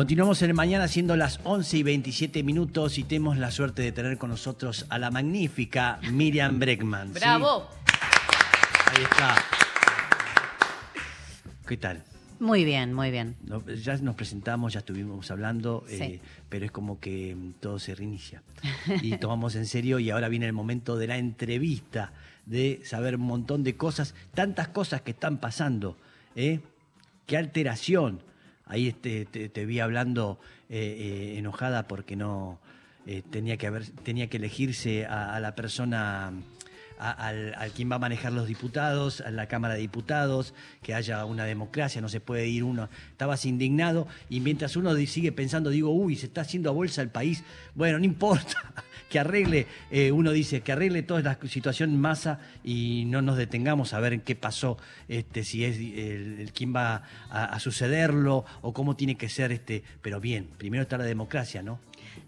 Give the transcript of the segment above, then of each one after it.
Continuamos en el mañana siendo las 11 y 27 minutos y tenemos la suerte de tener con nosotros a la magnífica Miriam Breckman. ¿sí? ¡Bravo! Ahí está. ¿Qué tal? Muy bien, muy bien. No, ya nos presentamos, ya estuvimos hablando, Sí. eh, pero es como que mm, todo se reinicia. Y tomamos en serio y ahora viene el momento de la entrevista, de saber un montón de cosas, tantas cosas que están pasando. ¿eh? Qué alteración. Ahí te, te vi hablando eh, eh, enojada porque no eh, tenía, que haber, tenía que elegirse a la persona a- al, quien va a manejar los diputados, a la Cámara de Diputados, que haya una democracia, no se puede ir uno. Estabas indignado y mientras uno sigue pensando, digo, uy, se está haciendo a bolsa el país. Bueno, no importa, que arregle, eh, uno dice, que arregle toda la situación en masa y no nos detengamos a ver qué pasó, este, si es el quién va a, a sucederlo o cómo tiene que ser, este, pero bien, primero está la democracia, ¿no?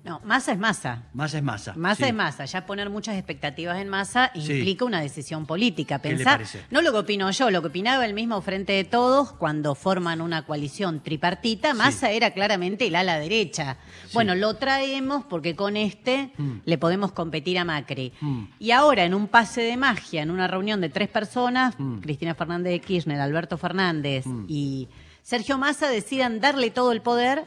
No, masa es masa. Masa es masa. Masa sí. es masa. Ya poner muchas expectativas en masa Sí. implica una decisión política. ¿Qué le Pensá, parece? no lo que opino yo, lo que opinaba el mismo Frente de Todos cuando forman una coalición tripartita. Masa era claramente el ala derecha. Bueno, lo traemos porque con este Mm. le podemos competir a Macri. Mm. Y ahora, en un pase de magia, en una reunión de tres personas, Mm. Cristina Fernández de Kirchner, Alberto Fernández y Sergio Massa decidan darle todo el poder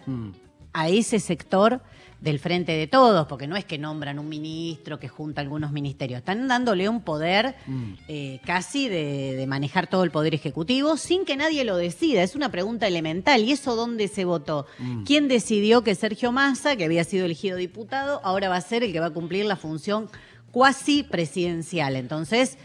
a ese sector del frente de todos, porque no es que nombran un ministro que junta algunos ministerios, están dándole un poder Mm. eh, casi de, de manejar todo el poder ejecutivo sin que nadie lo decida. Es una pregunta elemental. ¿Y eso dónde se votó? Mm. ¿Quién decidió que Sergio Massa, que había sido elegido diputado, ahora va a ser el que va a cumplir la función cuasi presidencial? Entonces,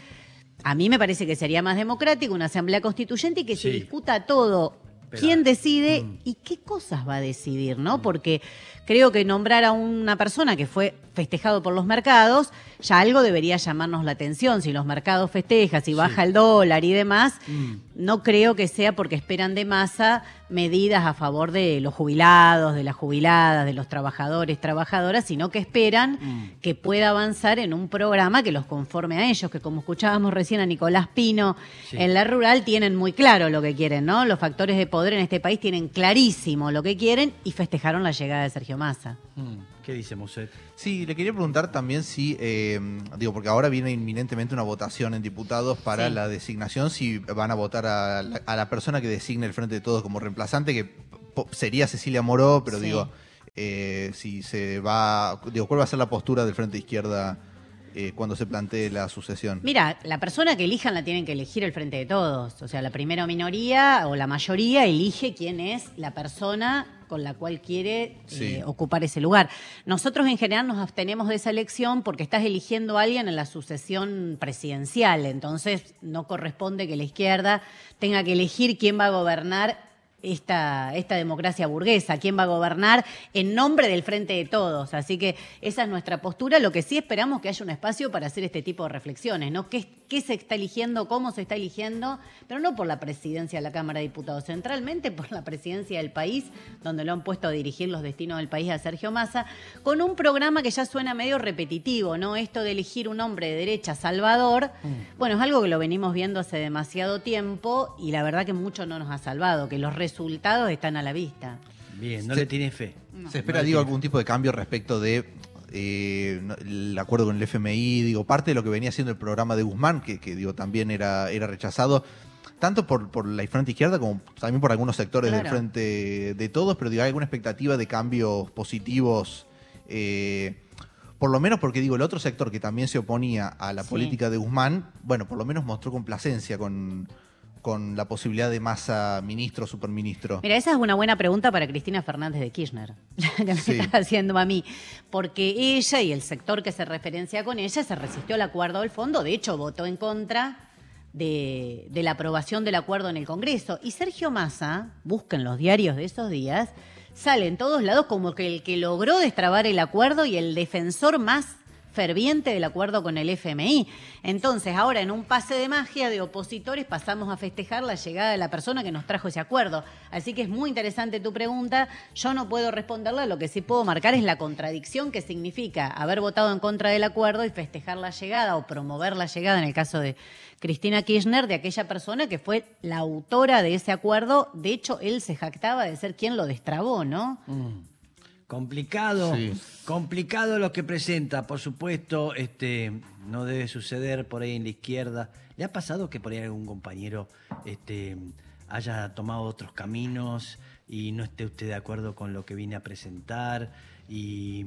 a mí me parece que sería más democrático una asamblea constituyente y que se discuta todo. Pero, ¿Quién decide mm. y qué cosas va a decidir, no? Porque creo que nombrar a una persona que fue festejado por los mercados, ya algo debería llamarnos la atención. Si los mercados festejan, si baja el dólar y demás, Mm. No creo que sea porque esperan de masa medidas a favor de los jubilados, de las jubiladas, de los trabajadores, trabajadoras, sino que esperan Mm. que pueda avanzar en un programa que los conforme a ellos, que como escuchábamos recién a Nicolás Pino, Sí. en la rural tienen muy claro lo que quieren, ¿no? Los factores de poder en este país tienen clarísimo lo que quieren y festejaron la llegada de Sergio Massa. Mm. ¿Qué dice Moset? Sí, le quería preguntar también si, eh, digo, porque ahora viene inminentemente una votación en diputados para Sí. la designación, si van a votar a la, a la persona que designe el Frente de Todos como reemplazante, que sería Cecilia Moró, pero Sí. digo, eh, si se va, digo, ¿cuál va a ser la postura del Frente Izquierda eh, cuando se plantee la sucesión? Mira, la persona que elijan la tienen que elegir el frente de todos. O sea, la primera minoría o la mayoría elige quién es la persona con la cual quiere Sí. eh, ocupar ese lugar. Nosotros en general nos abstenemos de esa elección porque estás eligiendo a alguien en la sucesión presidencial. Entonces no corresponde que la izquierda tenga que elegir quién va a gobernar esta, esta democracia burguesa, quién va a gobernar en nombre del frente de todos. Así que esa es nuestra postura. Lo que sí esperamos que haya un espacio para hacer este tipo de reflexiones, ¿no? ¿Qué, qué se está eligiendo, cómo se está eligiendo? Pero no por la presidencia de la Cámara de Diputados, centralmente por la presidencia del país, donde lo han puesto a dirigir los destinos del país a Sergio Massa, con un programa que ya suena medio repetitivo, ¿no? Esto de elegir un hombre de derecha salvador, bueno, es algo que lo venimos viendo hace demasiado tiempo y la verdad que mucho no nos ha salvado, que los resultados están a la vista. Bien, no Sí. le tiene fe. ¿Se espera, No digo, algún tipo de cambio respecto de eh, el acuerdo con el FMI? Digo, parte de lo que venía siendo el programa de Guzmán, que, que, digo, también era, era rechazado, tanto por, por la Frente Izquierda como también por algunos sectores del. Frente de Todos, pero digo, ¿hay alguna expectativa de cambios positivos? eh, por lo menos porque digo, el otro sector que también se oponía a la Sí. política de Guzmán, bueno, por lo menos mostró complacencia con, con la posibilidad de masa ministro o superministro. Mira, esa es una buena pregunta para Cristina Fernández de Kirchner, que me Sí. está haciendo a mí, porque ella y el sector que se referencia con ella se resistió al acuerdo del fondo, de hecho votó en contra de, de la aprobación del acuerdo en el Congreso. Y Sergio Massa, busquen los diarios de esos días, sale en todos lados como que el que logró destrabar el acuerdo y el defensor más ferviente del acuerdo con el FMI. Entonces, ahora en un pase de magia de opositores pasamos a festejar la llegada de la persona que nos trajo ese acuerdo. Así que es muy interesante tu pregunta. Yo no puedo responderla, lo que sí puedo marcar es la contradicción que significa haber votado en contra del acuerdo y festejar la llegada o promover la llegada, en el caso de Cristina Kirchner, de aquella persona que fue la autora de ese acuerdo. De hecho, él se jactaba de ser quien lo destrabó, ¿no? Mm. Complicado, Sí. complicado lo que presenta, por supuesto, este, no debe suceder por ahí en la izquierda. ¿Le ha pasado que por ahí algún compañero este, haya tomado otros caminos y no esté usted de acuerdo con lo que vine a presentar? Y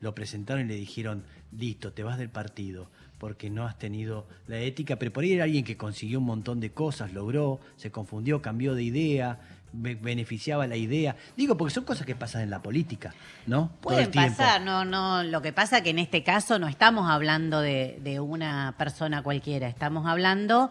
lo presentaron y le dijeron, listo, te vas del partido, porque no has tenido la ética, pero por ahí era alguien que consiguió un montón de cosas, logró, se confundió, cambió de idea, be- beneficiaba la idea. Digo, porque son cosas que pasan en la política, ¿no? Pueden pasar, no, no. Lo que pasa que en este caso no estamos hablando de, de una persona cualquiera, estamos hablando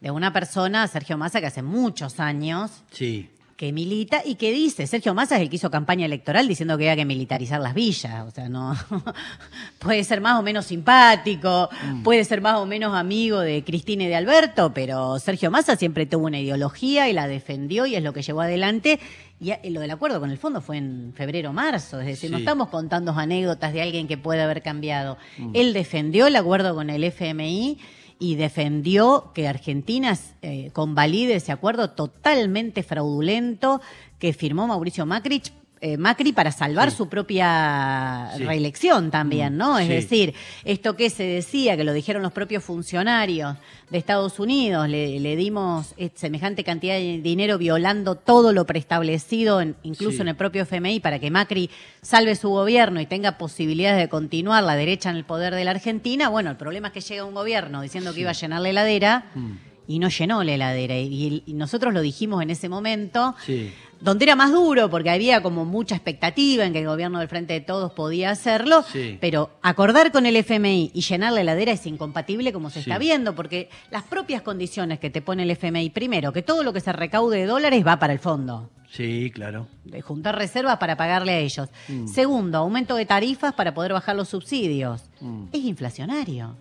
de una persona, Sergio Massa, que hace muchos años Sí, que milita y que dice, Sergio Massa es el que hizo campaña electoral diciendo que había que militarizar las villas, o sea, no puede ser más o menos simpático, Mm. puede ser más o menos amigo de Cristina y de Alberto, pero Sergio Massa siempre tuvo una ideología y la defendió y es lo que llevó adelante. Y lo del acuerdo con el fondo fue en febrero marzo, es decir, no estamos contando anécdotas de alguien que puede haber cambiado. Mm. Él defendió el acuerdo con el FMI y defendió que Argentina eh, convalide ese acuerdo totalmente fraudulento que firmó Mauricio Macri, eh, Macri para salvar Sí. su propia Sí. reelección también, ¿no? Es Sí. decir, esto que se decía, que lo dijeron los propios funcionarios de Estados Unidos, le, le dimos eh, semejante cantidad de dinero violando todo lo preestablecido, en- incluso en el propio FMI, para que Macri salve su gobierno y tenga posibilidades de continuar la derecha en el poder de la Argentina. Bueno, el problema es que llega un gobierno diciendo que iba a llenar la heladera Mm. Y no llenó la heladera. Y, y nosotros lo dijimos en ese momento sí. donde era más duro porque había como mucha expectativa en que el gobierno del Frente de Todos podía hacerlo, Sí. pero acordar con el FMI y llenar la heladera es incompatible como se Sí. está viendo, porque las propias condiciones que te pone el FMI, primero, que todo lo que se recaude de dólares va para el fondo. Sí, claro. De juntar reservas para pagarle a ellos. Mm. Segundo, aumento de tarifas para poder bajar los subsidios. Mm. Es inflacionario.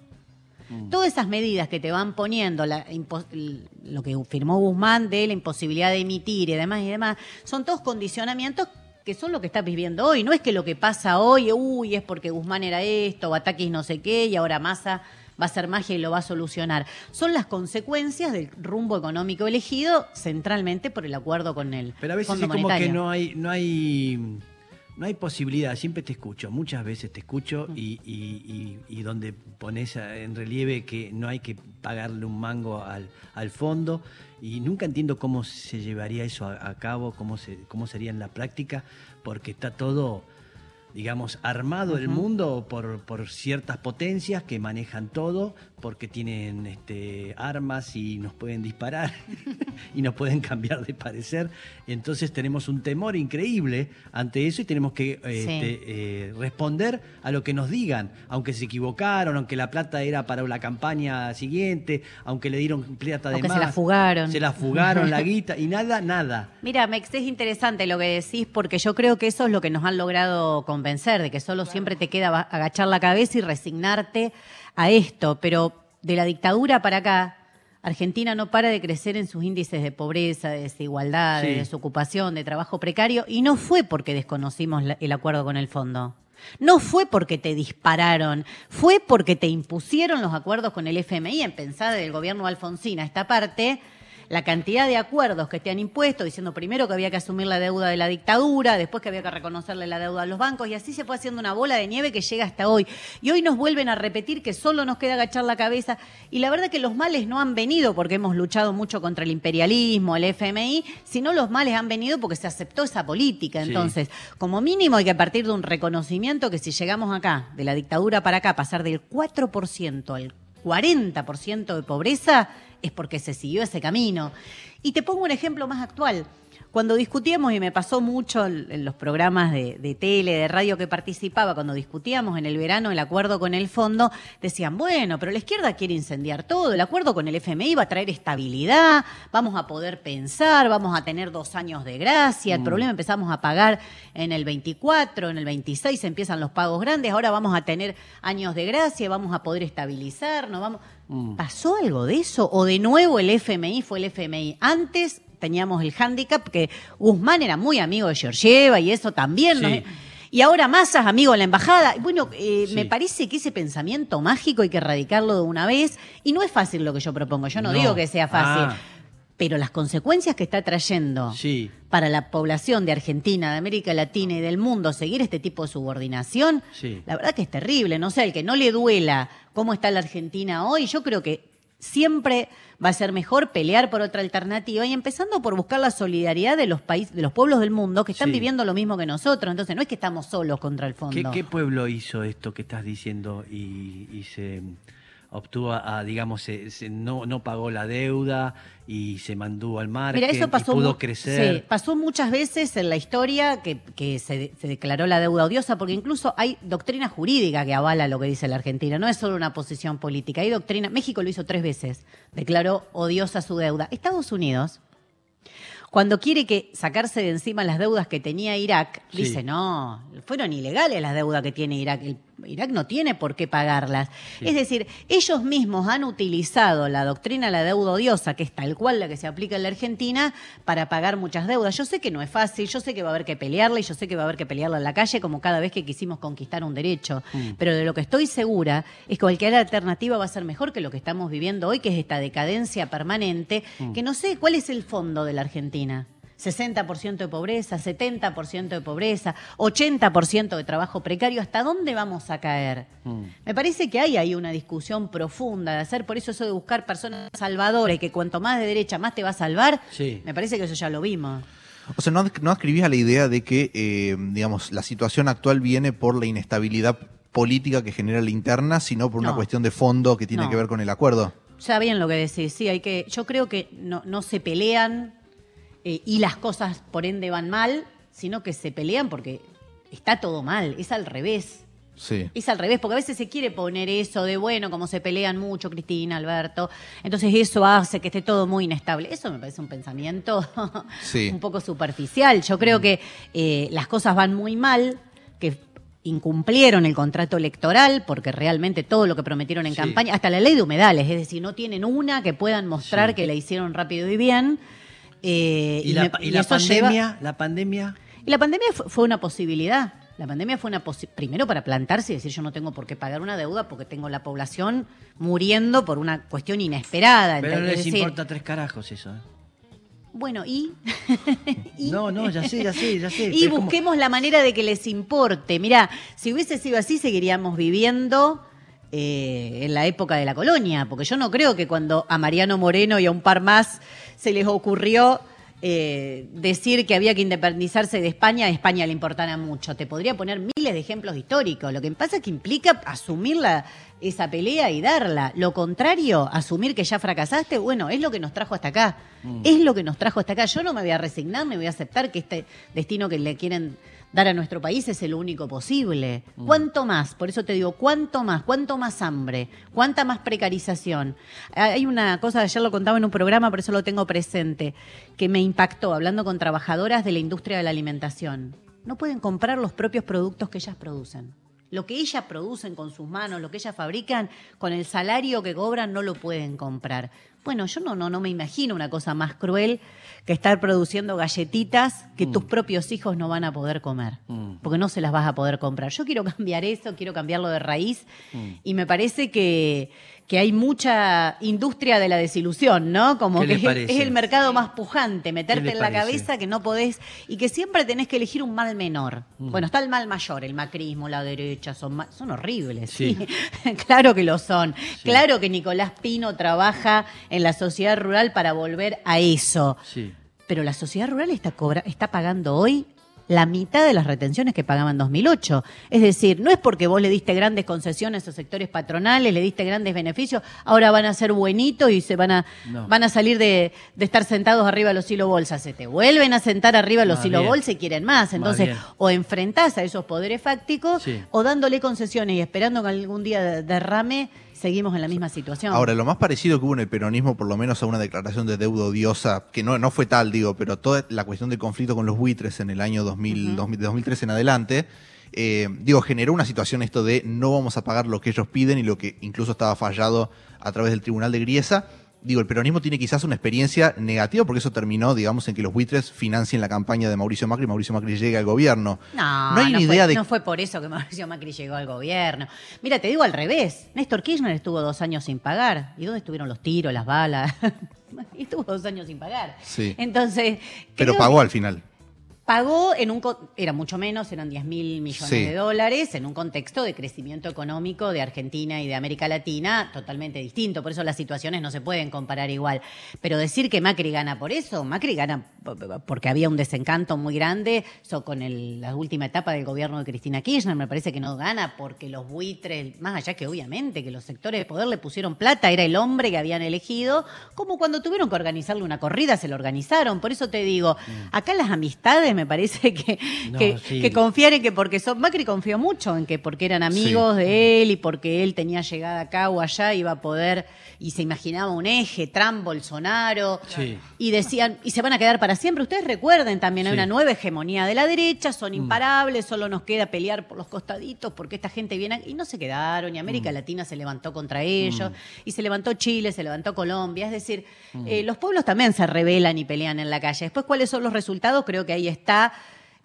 Mm. Todas esas medidas que te van poniendo, la lo que firmó Guzmán de la imposibilidad de emitir y demás y demás, son todos condicionamientos que son lo que estás viviendo hoy. No es que lo que pasa hoy, uy, es porque Guzmán era esto, Batakis no sé qué, y ahora Massa va a hacer magia y lo va a solucionar. Son las consecuencias del rumbo económico elegido centralmente por el acuerdo con el Pero a veces Fondo es como Monetario. que no hay, no hay, no hay posibilidad. Siempre te escucho, muchas veces te escucho y, y- y- y donde pones en relieve que no hay que pagarle un mango al, al fondo y nunca entiendo cómo se llevaría eso a, a cabo, cómo, se, cómo sería en la práctica, porque está todo digamos, armado el mundo por, por ciertas potencias que manejan todo, porque tienen este, armas y nos pueden disparar y nos pueden cambiar de parecer. Entonces tenemos un temor increíble ante eso y tenemos que Sí. este, eh, responder a lo que nos digan, aunque se equivocaron, aunque la plata era para la campaña siguiente, aunque le dieron plata de Aunque se la fugaron. Se la fugaron la guita y nada, nada. Mira, Mex, es interesante lo que decís porque yo creo que eso es lo que nos han logrado convencer, de que solo siempre te queda agachar la cabeza y resignarte a esto. Pero de la dictadura para acá, Argentina no para de crecer en sus índices de pobreza, de desigualdad, de desocupación, de trabajo precario, y no fue porque desconocimos el acuerdo con el fondo. No fue porque te dispararon, fue porque te impusieron los acuerdos con el FMI. En pensar del gobierno de Alfonsín a esta parte, la cantidad de acuerdos que te han impuesto, diciendo primero que había que asumir la deuda de la dictadura, después que había que reconocerle la deuda a los bancos, y así se fue haciendo una bola de nieve que llega hasta hoy. Y hoy nos vuelven a repetir que solo nos queda agachar la cabeza. Y la verdad que los males no han venido porque hemos luchado mucho contra el imperialismo, el FMI, sino los males han venido porque se aceptó esa política. Sí. Entonces, como mínimo hay que partir de un reconocimiento que si llegamos acá, de la dictadura para acá, pasar del 4% al 40% de pobreza, es porque se siguió ese camino. Y te pongo un ejemplo más actual. Cuando discutíamos, y me pasó mucho en los programas de, de tele, de radio que participaba, cuando discutíamos en el verano el acuerdo con el fondo, decían, bueno, pero la izquierda quiere incendiar todo, el acuerdo con el FMI va a traer estabilidad, vamos a poder pensar, vamos a tener dos años de gracia, el problema empezamos a pagar en el 24, en el 26 empiezan los pagos grandes, ahora vamos a tener años de gracia, vamos a poder estabilizarnos, vamos... ¿Pasó algo de eso? ¿O de nuevo el FMI fue el FMI? Antes teníamos el hándicap que Guzmán era muy amigo de Georgieva y eso también. Y ahora Massa es amigo de la embajada. Bueno, eh, Sí. me parece que ese pensamiento mágico hay que erradicarlo de una vez. Y no es fácil lo que yo propongo. Yo no, No. digo que sea fácil. Ah. Pero las consecuencias que está trayendo Sí. para la población de Argentina, de América Latina y del mundo seguir este tipo de subordinación, Sí. la verdad que es terrible. No sé, el que no le duela cómo está la Argentina hoy, yo creo que siempre va a ser mejor pelear por otra alternativa y empezando por buscar la solidaridad de los países, de los pueblos del mundo que están Sí. viviendo lo mismo que nosotros. Entonces, no es que estamos solos contra el fondo. ¿Qué, qué pueblo hizo esto que estás diciendo y, y se obtuvo a, digamos, se, se no, no pagó la deuda y se mantuvo al margen Mira, eso pasó, y pudo crecer? sí, pasó muchas veces en la historia que, que se, de- se declaró la deuda odiosa, porque incluso hay doctrina jurídica que avala lo que dice la Argentina, no es solo una posición política, hay doctrina, México lo hizo tres veces, declaró odiosa su deuda. Estados Unidos, cuando quiere que sacarse de encima las deudas que tenía Irak, Sí. dice, no, fueron ilegales las deudas que tiene Irak. El- Irak no tiene por qué pagarlas. Es decir, ellos mismos han utilizado la doctrina de la deuda odiosa, que es tal cual la que se aplica en la Argentina, para pagar muchas deudas. Yo sé que no es fácil, yo sé que va a haber que pelearla y yo sé que va a haber que pelearla en la calle como cada vez que quisimos conquistar un derecho. Pero de lo que estoy segura es que cualquier alternativa va a ser mejor que lo que estamos viviendo hoy, que es esta decadencia permanente, que no sé cuál es el fondo de la Argentina. 60% de pobreza, 70% de pobreza, 80% de trabajo precario, ¿hasta dónde vamos a caer? Me parece que hay ahí una discusión profunda de hacer, por eso eso de buscar personas salvadoras y que cuanto más de derecha más te va a salvar, Sí. me parece que eso ya lo vimos. O sea, no, no a la idea de que, eh, digamos, la situación actual viene por la inestabilidad política que genera la interna, sino por una No. cuestión de fondo que tiene No. que ver con el acuerdo. Ya bien lo que decís, sí, hay que, yo creo que no, no se pelean eh, y las cosas por ende van mal, sino que se pelean porque está todo mal, es al revés. Sí. Es al revés, porque a veces se quiere poner eso de, bueno, como se pelean mucho Cristina, Alberto, entonces eso hace que esté todo muy inestable. Eso me parece un pensamiento Sí. un poco superficial. Yo creo que eh, las cosas van muy mal, que incumplieron el contrato electoral, porque realmente todo lo que prometieron en Sí. campaña, hasta la ley de humedales, es decir, no tienen una que puedan mostrar que la hicieron rápido y bien. Eh, ¿Y, la, me- y y la eso lleva- pandemia? ¿La pandemia? y la pandemia fue, una posibilidad. La pandemia fue una primero para plantarse y decir yo no tengo por qué pagar una deuda porque tengo la población muriendo por una cuestión inesperada. Pero no Es les decir, importa tres carajos eso. ¿eh? Bueno, y, y- No, no, ya sé, ya sé, ya sé. y como- busquemos la manera de que les importe. Mirá, si hubiese sido así, seguiríamos viviendo eh, en la época de la colonia, porque yo no creo que cuando a Mariano Moreno y a un par más se les ocurrió eh, decir que había que independizarse de España, a España le importara mucho. Te podría poner miles de ejemplos históricos. Lo que pasa es que implica asumir la- esa pelea y darla. Lo contrario, asumir que ya fracasaste, bueno, es lo que nos trajo hasta acá. Es lo que nos trajo hasta acá. Yo no me voy a resignar, me voy a aceptar que este destino que le quieren dar a nuestro país es el único posible. ¿Cuánto más? Por eso te digo, ¿cuánto más? ¿Cuánto más hambre? ¿Cuánta más precarización? Hay una cosa, ayer lo contaba en un programa, por eso lo tengo presente, que me impactó hablando con trabajadoras de la industria de la alimentación. No pueden comprar los propios productos que ellas producen. Lo que ellas producen con sus manos, lo que ellas fabrican, con el salario que cobran, no lo pueden comprar. Bueno, yo no, no, no me imagino una cosa más cruel que estar produciendo galletitas que tus propios hijos no van a poder comer, Mm. porque no se las vas a poder comprar. Yo quiero cambiar eso, quiero cambiarlo de raíz Mm. y me parece que, que hay mucha industria de la desilusión, ¿no? Como ¿Qué que le es, el mercado más pujante, meterte en la parece? cabeza que no podés y que siempre tenés que elegir un mal menor. Mm. Bueno, está el mal mayor, el macrismo, la derecha, son, son horribles. Sí. Sí. claro que lo son. Claro que Nicolás Pino trabaja en la sociedad rural para volver a eso. Sí. Pero la sociedad rural está, cobra- está pagando hoy la mitad de las retenciones que pagaban en 2008. Es decir, no es porque vos le diste grandes concesiones a sectores patronales, le diste grandes beneficios, ahora van a ser buenitos y se van a, No. van a salir de, de estar sentados arriba de los hilo bolsas. Se te vuelven a sentar arriba de los hilo bien. bolsas y quieren más. Entonces, o enfrentás a esos poderes fácticos Sí. o dándole concesiones y esperando que algún día derrame, seguimos en la misma situación. Ahora, lo más parecido que hubo en el peronismo, por lo menos a una declaración de deuda odiosa, que no, no fue tal, digo, pero toda la cuestión del conflicto con los buitres en el año 2000, 2000 de 2003 en adelante, eh, digo, generó una situación esto de no vamos a pagar lo que ellos piden y lo que incluso estaba fallado a través del Tribunal de Griesa. Digo, el peronismo tiene quizás una experiencia negativa porque eso terminó, digamos, en que los buitres financien la campaña de Mauricio Macri y Mauricio Macri llegue al gobierno. No, no hay ni fue, idea de no fue por eso que Mauricio Macri llegó al gobierno. Mira, te digo al revés. Néstor Kirchner estuvo dos años sin pagar. ¿Y dónde estuvieron los tiros, las balas? Estuvo dos años sin pagar. Sí. Entonces. Pero pagó que al final. Pagó en un. Era mucho menos, eran 10 mil millones Sí. de dólares, en un contexto de crecimiento económico de Argentina y de América Latina totalmente distinto. Por eso las situaciones no se pueden comparar igual. Pero decir que Macri gana por eso, Macri gana porque había un desencanto muy grande so, con el- la última etapa del gobierno de Cristina Kirchner. Me parece que no gana porque los buitres, más allá que obviamente que los sectores de poder le pusieron plata, era el hombre que habían elegido, como cuando tuvieron que organizarle una corrida, se lo organizaron. Por eso te digo, acá las amistades me parece que, No, que, sí. que confiar en que porque son, Macri confió mucho en que porque eran amigos de él y porque él tenía llegada acá o allá iba a poder y se imaginaba un eje, Trump, Bolsonaro Sí. y decían y se van a quedar para siempre. Ustedes recuerden también hay una nueva hegemonía de la derecha, son imparables, solo nos queda pelear por los costaditos porque esta gente viene y no se quedaron y América Latina se levantó contra ellos y se levantó Chile, se levantó Colombia, es decir, eh, los pueblos también se rebelan y pelean en la calle. Después cuáles son los resultados, creo que ahí está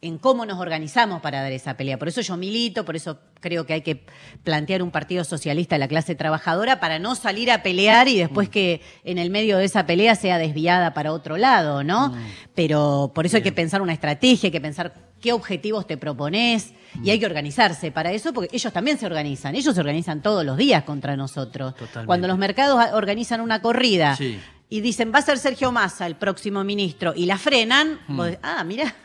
en cómo nos organizamos para dar esa pelea. Por eso yo milito, por eso creo que hay que plantear un partido socialista de la clase trabajadora para no salir a pelear y después que en el medio de esa pelea sea desviada para otro lado, ¿no? Pero por eso hay que pensar una estrategia, hay que pensar qué objetivos te propones y hay que organizarse para eso porque ellos también se organizan, ellos se organizan todos los días contra nosotros. Totalmente. Cuando los mercados a- organizan una corrida Sí. Y dicen va a ser Sergio Massa el próximo ministro y la frenan, Mm. vos decís, ah, mira,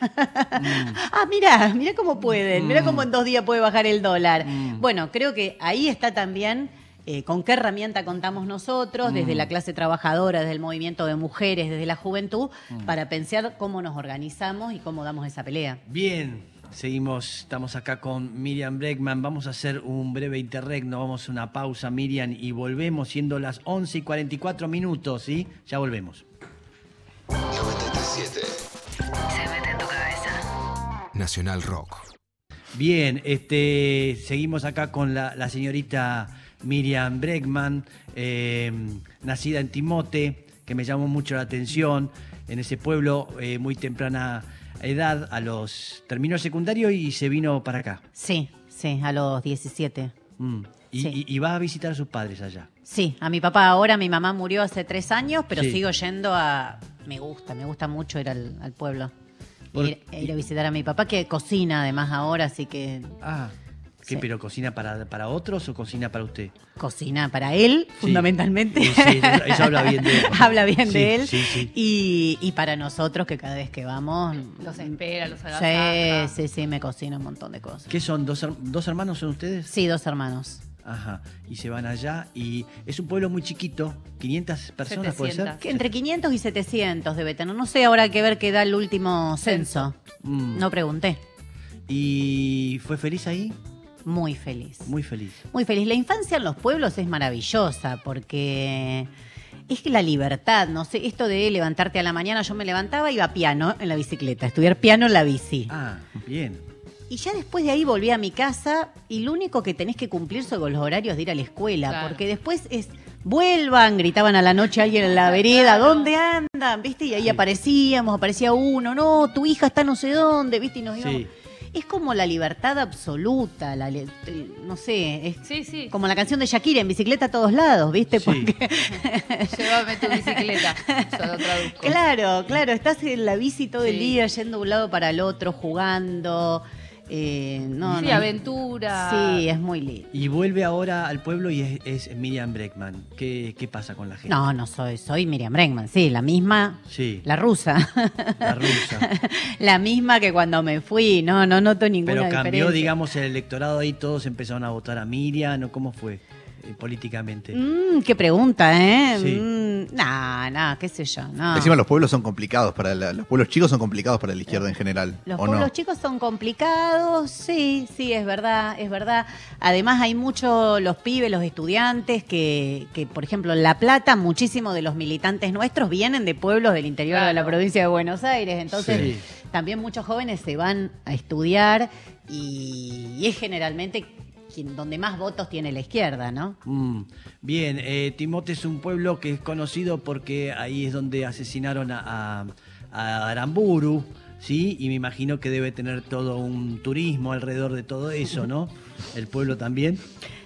ah, mira, mira cómo pueden, mira cómo en dos días puede bajar el dólar. Mm. Bueno, creo que ahí está también eh, con qué herramienta contamos nosotros, desde Mm. la clase trabajadora, desde el movimiento de mujeres, desde la juventud, Mm. para pensar cómo nos organizamos y cómo damos esa pelea. Bien, seguimos, estamos acá con Miriam Breckman. Vamos a hacer un breve interregno, vamos a una pausa, Miriam, y volvemos siendo las 11 y 44 minutos, ¿sí? Ya volvemos. 937 Se mete en tu cabeza. Nacional Rock. Bien, este, seguimos acá con la, la señorita Miriam Breckman, eh, nacida en Timote, que me llamó mucho la atención, en ese pueblo, eh, muy temprana edad, a los terminó el secundario y se vino para acá. Sí, sí, a los 17. Mm. Y, Sí. y- y va a visitar a sus padres allá. Sí, a mi papá ahora, mi mamá murió hace tres años, pero Sí. sigo yendo a... Me gusta, me gusta mucho ir al, al pueblo. Por- Ir, ir a visitar a mi papá, que cocina además ahora, así que Ah, ¿qué, Sí. pero cocina para, para otros o cocina para usted? cocina para él, Sí. fundamentalmente. Sí, sí, eso- eso habla bien de él. habla bien Sí, de él. sí, sí. Y, y para nosotros, que cada vez que vamos... Los espera, los agasaja. Sí, sí, sí, me cocina un montón de cosas. ¿Qué son? ¿Dos, dos hermanos son ustedes? Sí, dos hermanos. Ajá. Y se van allá y es un pueblo muy chiquito, 500 personas puede ser. 700. Que Entre 500 y 700 debe tener. No sé, ahora hay que ver qué da el último censo. Mm. No pregunté. ¿Y fue feliz ahí? Muy feliz. Muy feliz. Muy feliz. La infancia en los pueblos es maravillosa porque es que la libertad, no sé, esto de levantarte a la mañana, yo me levantaba, iba a piano en la bicicleta, a estudiar piano en la bici. Ah, bien. Y ya después de ahí volví a mi casa y lo único que tenés que cumplir son los horarios de ir a la escuela, Claro. porque después es vuelvan, gritaban a la noche alguien en la vereda, Claro. ¿dónde andan? ¿Viste? Y ahí aparecíamos, aparecía uno, no, tu hija está no sé dónde, ¿viste? Y nos íbamos. Sí. Es como la libertad absoluta, la, le- no sé, es Sí, sí. como la canción de Shakira, en bicicleta a todos lados, ¿viste? Sí. Porque, Llévame tu bicicleta. Yo lo traduzco. claro, claro, estás en la bici todo el día, yendo de un lado para el otro, jugando. Eh, no, Sí, no- aventura. Sí, es muy lindo. Y vuelve ahora al pueblo y es, es Miriam Breckman. ¿Qué, qué pasa con la gente? No, no soy, soy Miriam Bregman, sí, la misma, Sí, la rusa. la rusa. la misma que cuando me fui, no, no noto ninguna Pero cambió, diferencia. digamos, el electorado ahí, todos empezaron a votar a Miriam, ¿o cómo fue políticamente? Mm, qué pregunta, ¿eh? Sí. Mm, nah, nah, qué sé yo, no. Encima los pueblos son complicados para la- los pueblos chicos son complicados para la izquierda en general. Los ¿o pueblos no? chicos son complicados, sí, sí, es verdad, es verdad. Además hay mucho, los pibes, los estudiantes, que, que por ejemplo, en La Plata, muchísimos de los militantes nuestros vienen de pueblos del interior de la provincia de Buenos Aires. Entonces, Sí. también muchos jóvenes se van a estudiar y, y es generalmente quien, donde más votos tiene la izquierda, ¿no? Mm, Bien, eh, Timote es un pueblo que es conocido porque ahí es donde asesinaron a, a- a Aramburu, ¿sí? Y me imagino que debe tener todo un turismo alrededor de todo eso, ¿no? El pueblo también.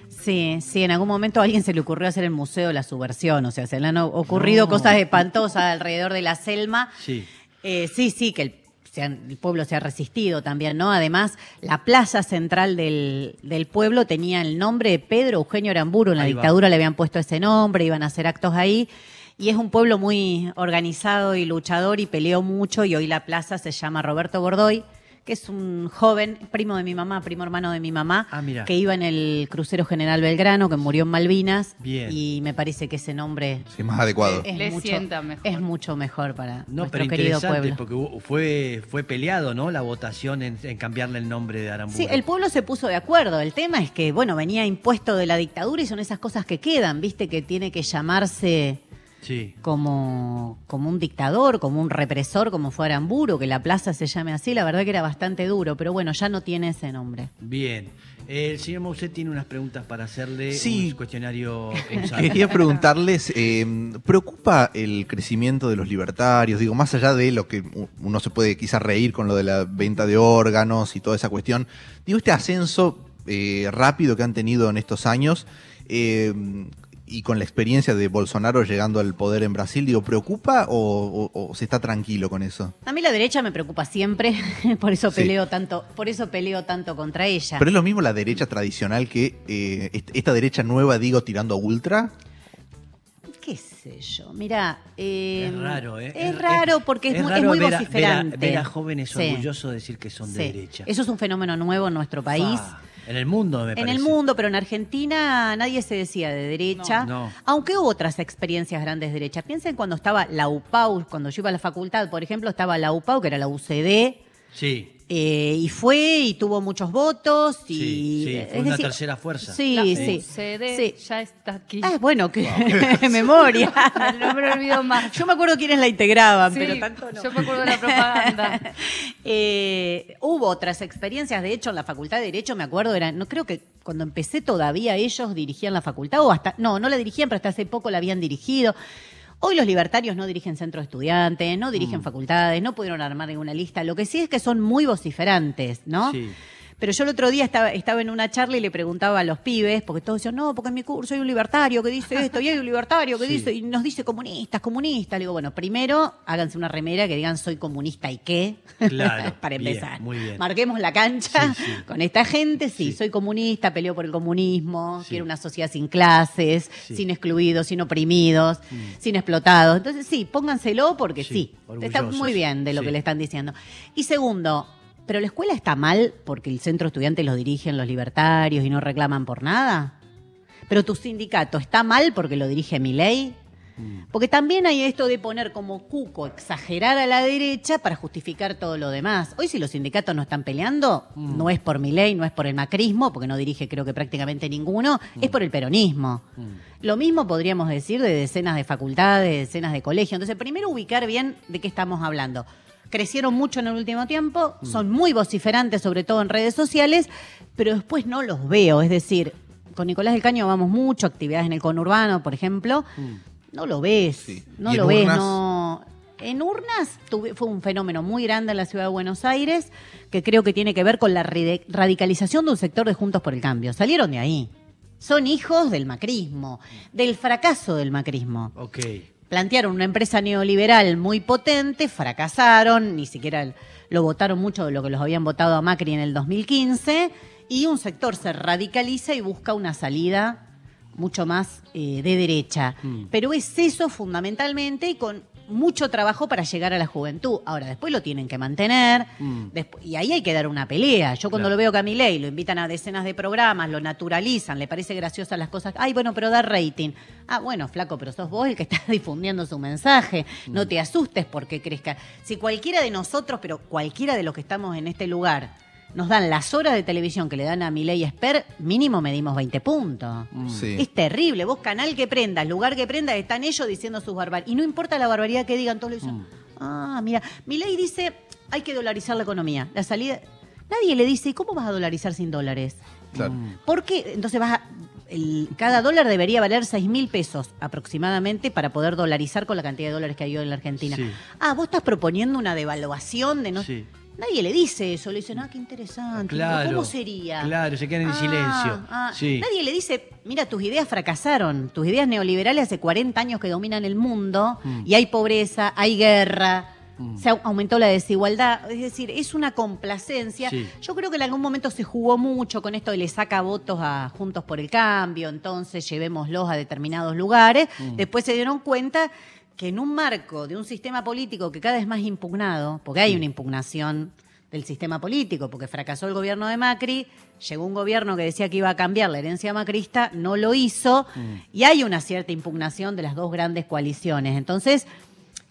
Sí, sí, en algún momento a alguien se le ocurrió hacer el Museo de la Subversión, o sea, se le han ocurrido No. cosas espantosas alrededor de la Selma. Sí. Eh, sí, sí, que el, se han- el pueblo se ha resistido también, ¿no? Además, la plaza central del, del pueblo tenía el nombre de Pedro Eugenio Aramburu, en la Ahí va. dictadura le habían puesto ese nombre, iban a hacer actos ahí. Y es un pueblo muy organizado y luchador y peleó mucho y hoy la plaza se llama Roberto Gordoy, que es un joven, primo de mi mamá, primo hermano de mi mamá, Ah, que iba en el crucero General Belgrano, que murió en Malvinas. Bien. Y me parece que ese nombre Sí, más adecuado. es, Le mucho, sienta mejor. es mucho mejor para No, nuestro pero querido pueblo. porque fue, fue peleado, ¿no? La votación en, en cambiarle el nombre de Aramburu. Sí, el pueblo se puso de acuerdo. El tema es que, bueno, venía impuesto de la dictadura y son esas cosas que quedan, ¿viste? Que tiene que llamarse Sí. como, como un dictador, como un represor, como fue Aramburu, que la plaza se llame así. La verdad que era bastante duro, pero bueno, ya no tiene ese nombre. Bien. El señor Mousset tiene unas preguntas para hacerle Sí. un cuestionario. Quería preguntarles, eh, ¿preocupa el crecimiento de los libertarios? Digo, más allá de lo que uno se puede quizás reír con lo de la venta de órganos y toda esa cuestión, digo, este ascenso eh, rápido que han tenido en estos años eh, y con la experiencia de Bolsonaro llegando al poder en Brasil, digo, ¿preocupa o, o- o se está tranquilo con eso? A mí la derecha me preocupa siempre, por eso Sí. peleo tanto, por eso peleo tanto contra ella. Pero es lo mismo la derecha tradicional que eh, est- esta derecha nueva, digo, tirando a ultra. ¿Qué sé yo? Mira, eh, Es raro, ¿eh? Es raro porque es, muy, es raro muy ver a- vociferante. Ver a, ver a jóvenes Sí. orgullosos decir que son de derecha. Eso es un fenómeno nuevo en nuestro país. Fa, En el mundo, me En parece. el mundo, pero en Argentina nadie se decía de derecha, No, no. aunque hubo otras experiencias grandes de derecha. Piensen cuando estaba la UPAU, cuando yo iba a la facultad, por ejemplo, estaba la UPAU, que era la UCD, Sí. Eh, y fue y tuvo muchos votos. Y, Sí, sí, fue es una tercera fuerza. Sí, La sí. UCD sí. ya está aquí. Ah, bueno, que memoria. No me lo olvido más. Yo me acuerdo quiénes la integraban, Sí, pero tanto no. Yo me acuerdo de la propaganda. Eh, hubo otras experiencias, de hecho, en la Facultad de Derecho, me acuerdo, era, no creo que cuando empecé todavía ellos dirigían la facultad, o hasta, no, no la dirigían, pero hasta hace poco la habían dirigido. Hoy los libertarios no dirigen centros de estudiantes, no dirigen Mm. facultades, no pudieron armar ninguna lista. Lo que sí es que son muy vociferantes, ¿no? Sí. Pero yo el otro día estaba, estaba en una charla y le preguntaba a los pibes, porque todos decían, no, porque en mi curso hay un libertario que dice esto, y hay un libertario que Sí. dice, y nos dice comunistas, comunistas. Le digo, bueno, primero háganse una remera que digan soy comunista y qué. Claro, Para bien, empezar. muy bien. Marquemos la cancha Sí, sí. con esta gente, sí, soy comunista, peleo por el comunismo, quiero una sociedad sin clases, sin excluidos, sin oprimidos, sin explotados. Entonces, sí, pónganselo porque Sí, está muy bien de lo que le están diciendo. Y segundo, ¿pero la escuela está mal porque el centro estudiante lo dirigen los libertarios y no reclaman por nada? ¿Pero tu sindicato está mal porque lo dirige mi ley? Mm. Porque también hay esto de poner como cuco, exagerar a la derecha para justificar todo lo demás. Hoy si los sindicatos no están peleando, Mm. no es por mi ley, no es por el macrismo, porque no dirige creo que prácticamente ninguno, es por el peronismo. Mm. Lo mismo podríamos decir de decenas de facultades, de decenas de colegios. Entonces, primero ubicar bien de qué estamos hablando. Crecieron mucho en el último tiempo, son muy vociferantes, sobre todo en redes sociales, pero después no los veo. Es decir, con Nicolás del Caño vamos mucho, actividades en el conurbano, por ejemplo. No lo ves, Sí. no ¿Y en lo ves, urnas? no. En urnas tuve- fue un fenómeno muy grande en la ciudad de Buenos Aires que creo que tiene que ver con la radicalización de un sector de Juntos por el Cambio. Salieron de ahí. Son hijos del macrismo, del fracaso del macrismo. Ok. Plantearon una empresa neoliberal muy potente, fracasaron, ni siquiera lo votaron mucho de lo que los habían votado a Macri en el 2015, y un sector se radicaliza y busca una salida mucho más eh, de derecha. Mm. Pero es eso fundamentalmente y con mucho trabajo para llegar a la juventud. Ahora, después lo tienen que mantener Mm. despu- y ahí hay que dar una pelea. Yo cuando Claro. lo veo que a Milei lo invitan a decenas de programas, lo naturalizan, le parece graciosas las cosas. Ay, bueno, pero da rating. Ah, bueno, flaco, pero sos vos el que está difundiendo su mensaje. Mm. No te asustes porque crezca. Si cualquiera de nosotros, pero cualquiera de los que estamos en este lugar, nos dan las horas de televisión que le dan a Milei Esper, mínimo medimos 20 puntos. Sí. Es terrible. Vos, canal que prendas, lugar que prendas, están ellos diciendo sus barbaridades. Y no importa la barbaridad que digan, todos lo dicen. Ah, mira, mi ley dice, hay que dolarizar la economía. La salida... Nadie le dice, ¿y cómo vas a dolarizar sin dólares? Claro. ¿Por qué? Entonces vas a- el- cada dólar debería valer 6 mil pesos aproximadamente para poder dolarizar con la cantidad de dólares que hay hoy en la Argentina. Sí. Ah, vos estás proponiendo una devaluación de no... Sí. Nadie le dice eso, le dicen, ah, qué interesante. Claro. ¿Cómo sería? Claro, se quedan en Ah, silencio. ah. Sí. Nadie le dice, mira, tus ideas fracasaron, tus ideas neoliberales hace 40 años que dominan el mundo Mm. y hay pobreza, hay guerra, Mm. se au- aumentó la desigualdad, es decir, es una complacencia. Sí. Yo creo que en algún momento se jugó mucho con esto de le saca votos a Juntos por el Cambio, entonces llevémoslos a determinados lugares. Mm. Después se dieron cuenta que en un marco de un sistema político que cada vez más impugnado, porque hay una impugnación del sistema político, porque fracasó el gobierno de Macri, llegó un gobierno que decía que iba a cambiar la herencia macrista, no lo hizo, y hay una cierta impugnación de las dos grandes coaliciones. Entonces,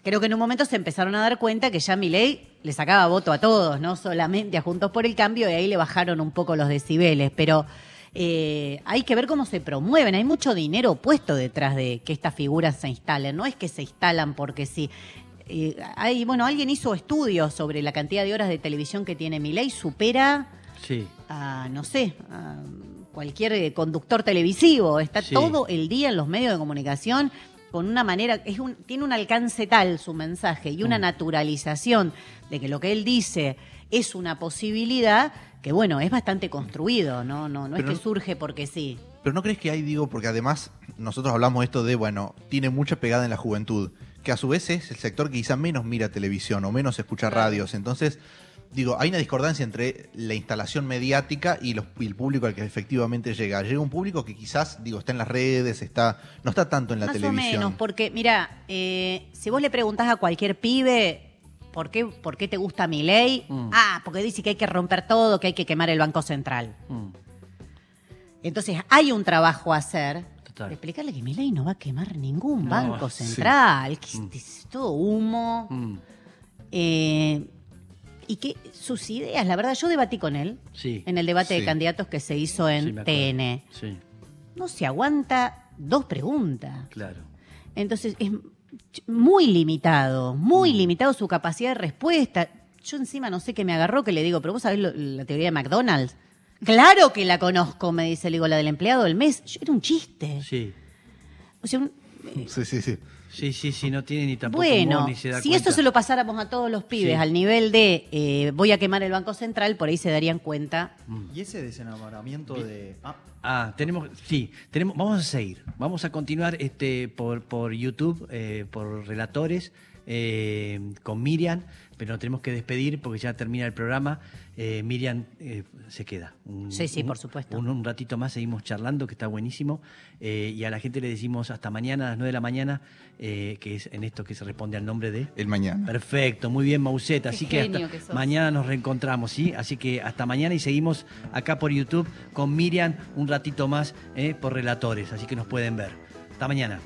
creo que en un momento se empezaron a dar cuenta que ya Milei le sacaba voto a todos, no solamente a Juntos por el Cambio, y ahí le bajaron un poco los decibeles, pero... eh, hay que ver cómo se promueven. Hay mucho dinero puesto detrás de que estas figuras se instalen. No es que se instalan porque sí. Eh, hay, bueno, alguien hizo estudios sobre la cantidad de horas de televisión que tiene Milei, supera Sí. a, no sé, a cualquier eh, conductor televisivo. Está Sí. todo el día en los medios de comunicación con una manera, es un, tiene un alcance tal su mensaje y Mm. una naturalización de que lo que él dice es una posibilidad que, bueno, es bastante construido, ¿no? No, no es que no- surge porque sí. Pero no crees que hay, digo, porque además nosotros hablamos esto de, bueno, tiene mucha pegada en la juventud, que a su vez es el sector que quizá menos mira televisión o menos escucha radios. Entonces, digo, hay una discordancia entre la instalación mediática y, los- y el público al que efectivamente llega. Llega un público que quizás, digo, está en las redes, está no está tanto en la Más televisión. o menos, porque, mira, eh, si vos le preguntás a cualquier pibe. ¿Por qué, ¿Por qué te gusta mi ley? Mm. Ah, porque dice que hay que romper todo, que hay que quemar el Banco Central. Mm. Entonces hay un trabajo a hacer. Total. De explicarle que mi ley no va a quemar ningún No, banco sí. central, que Mm. es todo humo. Eh, y que sus ideas, la verdad, yo debatí con él Sí. en el debate de candidatos que se hizo en. TN. No se aguanta dos preguntas. claro. Entonces es muy limitado, muy Mm. limitado su capacidad de respuesta. Yo encima no sé qué me agarró que le digo, pero vos sabés lo- la teoría de McDonald's. Claro que la conozco, me dice, le digo, la del empleado del mes. Yo, era un chiste. Sí. O sea, un- Sí, sí, sí. Sí, sí, sí, no tiene ni tampoco bueno, humor, ni se da si cuenta. eso se lo pasáramos a todos los pibes Sí. al nivel de eh, voy a quemar el Banco Central, por ahí se darían cuenta. Y ese desenamoramiento de. Ah, Ah, tenemos, sí, tenemos, vamos a seguir, vamos a continuar este por, por YouTube, eh, por relatores, eh, con Miriam, pero nos tenemos que despedir porque ya termina el programa. Eh, Miriam eh, se queda. Un- Sí, sí, un- por supuesto. Un, un ratito más seguimos charlando, que está buenísimo. Eh, y a la gente le decimos hasta mañana, a las 9 de la mañana, eh, que es en esto que se responde al nombre de... El mañana. Perfecto, muy bien, Mauseta. Así que, hasta que mañana nos reencontramos, ¿sí? Así que hasta mañana y seguimos acá por YouTube con Miriam un ratito más eh, por relatores, así que nos pueden ver. Hasta mañana.